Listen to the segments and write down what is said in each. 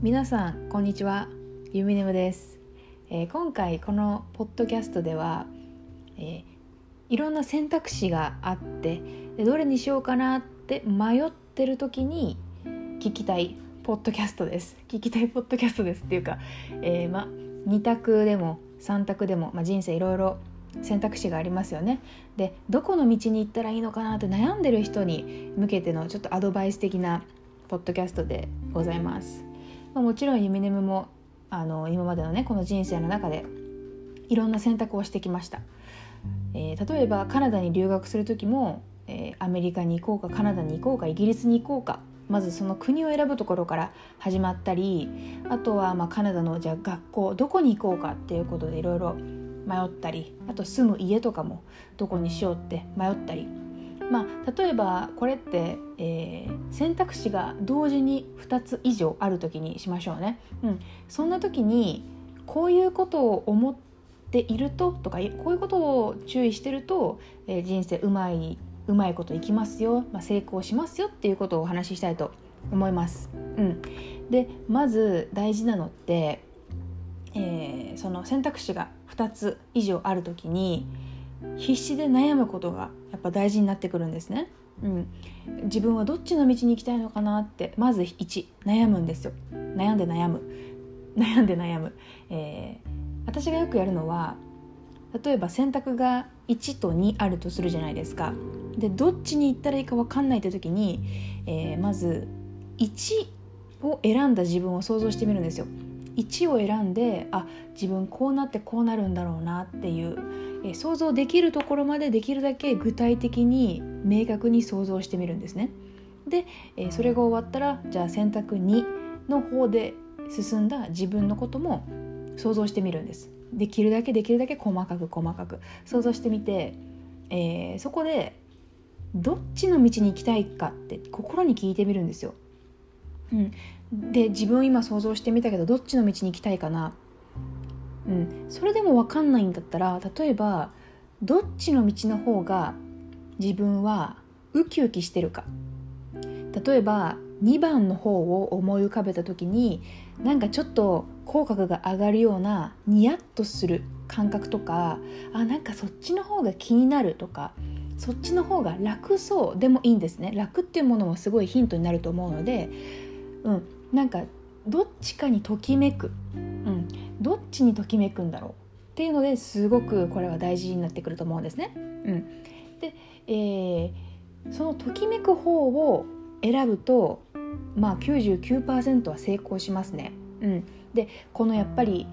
皆さんこんにちは。ゆみねむです、えー、今回このポッドキャストでは、えー、いろんな選択肢があってどれにしようかなって迷ってる時に聞きたいポッドキャストです。聞きたいポッドキャストですっていうか、えー、ま2択でも3択でも、ま、人生いろいろ選択肢がありますよね。でどこの道に行ったらいいのかなって悩んでる人に向けてのちょっとアドバイス的なポッドキャストでございます、まあ、もちろんユミネムもあの今までのねこの人生の中でいろんな選択をしてきました、えー、例えばカナダに留学する時も、えー、アメリカに行こうかカナダに行こうかイギリスに行こうかまずその国を選ぶところから始まったりあとはまあカナダのじゃあ学校どこに行こうかっていうことでいろいろ迷ったりあと住む家とかもどこにしようって迷ったりまあ例えばこれって、えー、選択肢が同時に2つ以上ある時にしましょうね。うん、そんな時にこういうことを思っているととかこういうことを注意してると、えー、人生うまいうまいこといきますよ、まあ、成功しますよっていうことをお話ししたいと思います。うん、でまず大事なのって、えー、その選択肢が2つ以上ある時に必死で悩むことがやっぱ大事になってくるんですね。うん、自分はどっちの道に行きたいのかなってまず1悩むんですよ。悩んで悩む。悩んで悩む、えー、私がよくやるのは例えば選択が1と2あるとするじゃないですか。でどっちに行ったらいいか分かんないって時に、えー、まず1を選んだ自分を想像してみるんですよ。1を選んであ自分こうなってこうなるんだろうなっていう、え、想像できるところまでできるだけ具体的に明確に想像してみるんですね。で、え、それが終わったらじゃあ選択2の方で進んだ自分のことも想像してみるんです。できるだけできるだけ細かく細かく。想像してみて、えー、そこでどっちの道に行きたいかって心に聞いてみるんですよ。うん、で自分今想像してみたけどどっちの道に行きたいかな、うん、それでも分かんないんだったら例えばどっちの道の方が自分はウキウキしてるか。例えば2番の方を思い浮かべた時になんかちょっと口角が上がるようなニヤッとする感覚とかあなんかそっちの方が気になるとかそっちの方が楽そうでもいいんですね。楽っていうものもすごいヒントになると思うので、うん、なんかどっちかにときめく、うん、どっちにときめくんだろうっていうのですごくこれは大事になってくると思うんですね。うん、で、えー、そのときめく方を選ぶとまあ99%は成功しますね。うん、でこのやっぱり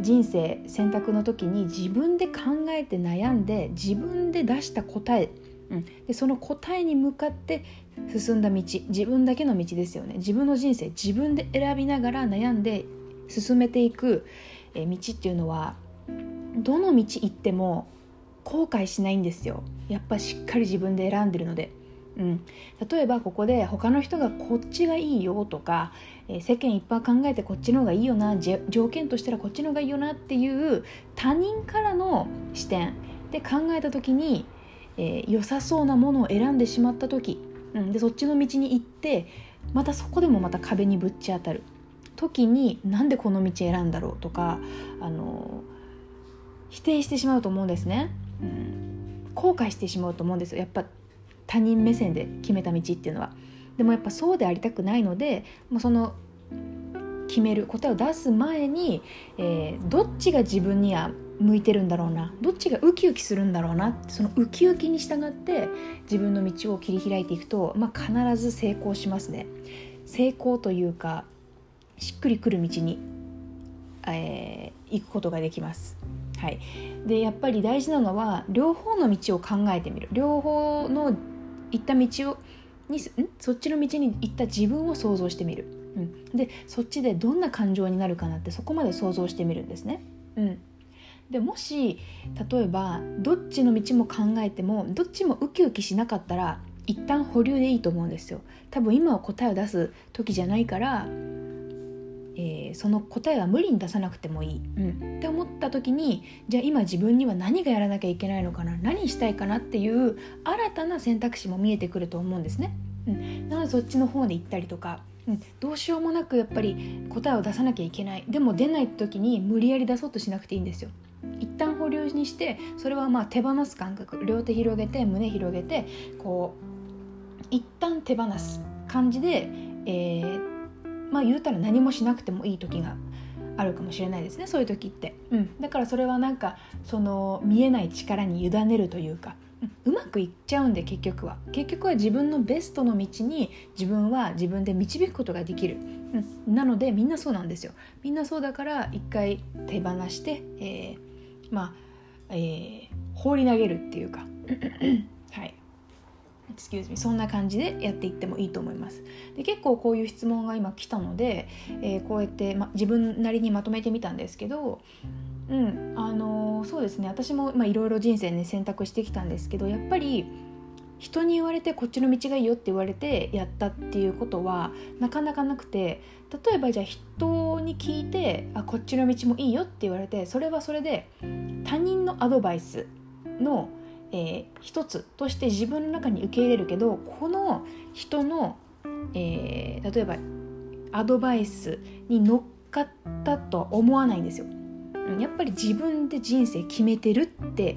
人生選択の時に自分で考えて悩んで自分で出した答え、うん、でその答えに向かって進んだ道自分だけの道ですよね。自分の人生自分で選びながら悩んで進めていく道っていうのはどの道行っても後悔しないんですよ。やっぱしっかり自分で選んでるので。うん、例えばここで他の人がこっちがいいよとか、えー、世間いっぱい考えてこっちの方がいいよな条件としたらこっちの方がいいよなっていう他人からの視点で考えた時に、えー、良さそうなものを選んでしまった時、うん、でそっちの道に行ってまたそこでもまた壁にぶち当たる。時になんでこの道選んだろうとか、あのー、否定してしまうと思うんですね。うん、後悔してしまうと思うんですよ。やっぱ他人目線で決めた道っていうのは。でもやっぱそうでありたくないのでもうその決める答えを出す前に、えー、どっちが自分には向いてるんだろうな。どっちがウキウキするんだろうな。そのウキウキに従って自分の道を切り開いていくと、まあ、必ず成功しますね。成功というかしっくりくる道に、えー、行くことができます。はい、でやっぱり大事なのは両方の道を考えてみる。両方の行った道をにそっちの道に行った自分を想像してみる、うん、でそっちでどんな感情になるかなってそこまで想像してみるんですね。うん、でもし例えばどっちの道も考えてもどっちもウキウキしなかったら一旦保留でいいと思うんですよ。多分今は答えを出す時じゃないからえー、その答えは無理に出さなくてもいい、うん、って思った時にじゃあ今自分には何がやらなきゃいけないのかな？何したいかな？っていう新たな選択肢も見えてくると思うんですね。うん、なのでそっちの方で行ったりとか、うん、どうしようもなくやっぱり答えを出さなきゃいけない。でも出ない時に無理やり出そうとしなくていいんですよ一旦保留にしてそれはまあ手放す感覚両手広げて胸広げてこう一旦手放す感じで、えー、まあ言うたら何もしなくてもいい時があるかもしれないですねそういう時って、うん、だからそれはなんかその見えない力に委ねるというか、う、まくいっちゃうんで結局は。結局は自分のベストの道に自分は自分で導くことができる、うん、なのでみんなそうなんですよ。みんなそうだから一回手放して、えー、まあ、えー、放り投げるっていうか。はい。Excuse me そんな感じでやっていってもいいと思います。で結構こういう質問が今来たので、えー、こうやって、ま、自分なりにまとめてみたんですけどうんあのー、そうですね。私もいろいろ人生ね選択してきたんですけどやっぱり人に言われてこっちの道がいいよって言われてやったっていうことはなかなかなくて例えばじゃあ人に聞いてあこっちの道もいいよって言われてそれはそれで他人のアドバイスのえー、一つとして自分の中に受け入れるけどこの人の、えー、例えばアドバイスに乗っかったとは思わないんですよ。やっぱり自分で人生決めてるって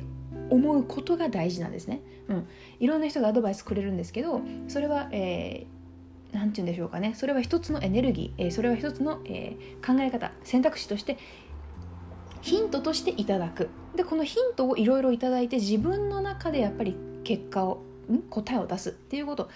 思うことが大事なんですね。うん、いろんな人がアドバイスくれるんですけどそれは、えー、て言うんでしょうかね。それは一つのエネルギー、えー、それは一つの、えー、考え方。選択肢としてヒントとしていただく。でこのヒントをいろいろいただいて自分の中でやっぱり結果をん答えを出す。っていうこと。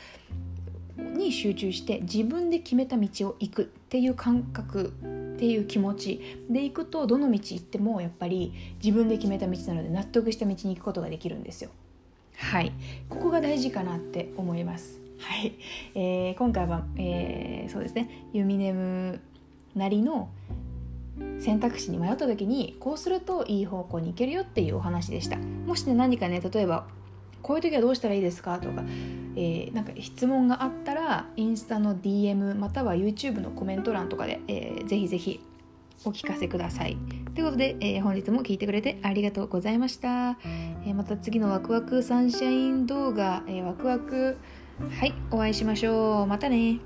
に集中して自分で決めた道を行く。っていう感覚。っていう気持ち。で行くとどの道行ってもやっぱり自分で決めた道なので納得した道に行くことができるんですよ。はい。ここが大事かなって思います。はい、えー、今回は、えー、そうですね。ユミネムなりの選択肢に迷った時にこうするといい方向に行けるよっていうお話でした。もしね何かね例えばこういう時はどうしたらいいですか？とか、えー、なんか質問があったらインスタの DM または YouTube のコメント欄とかで、えー、ぜひぜひお聞かせください。ということで、えー、本日も聞いてくれてありがとうございました。えー、また次のワクワクサンシャイン動画、えー、ワクワクはいお会いしましょう。またね。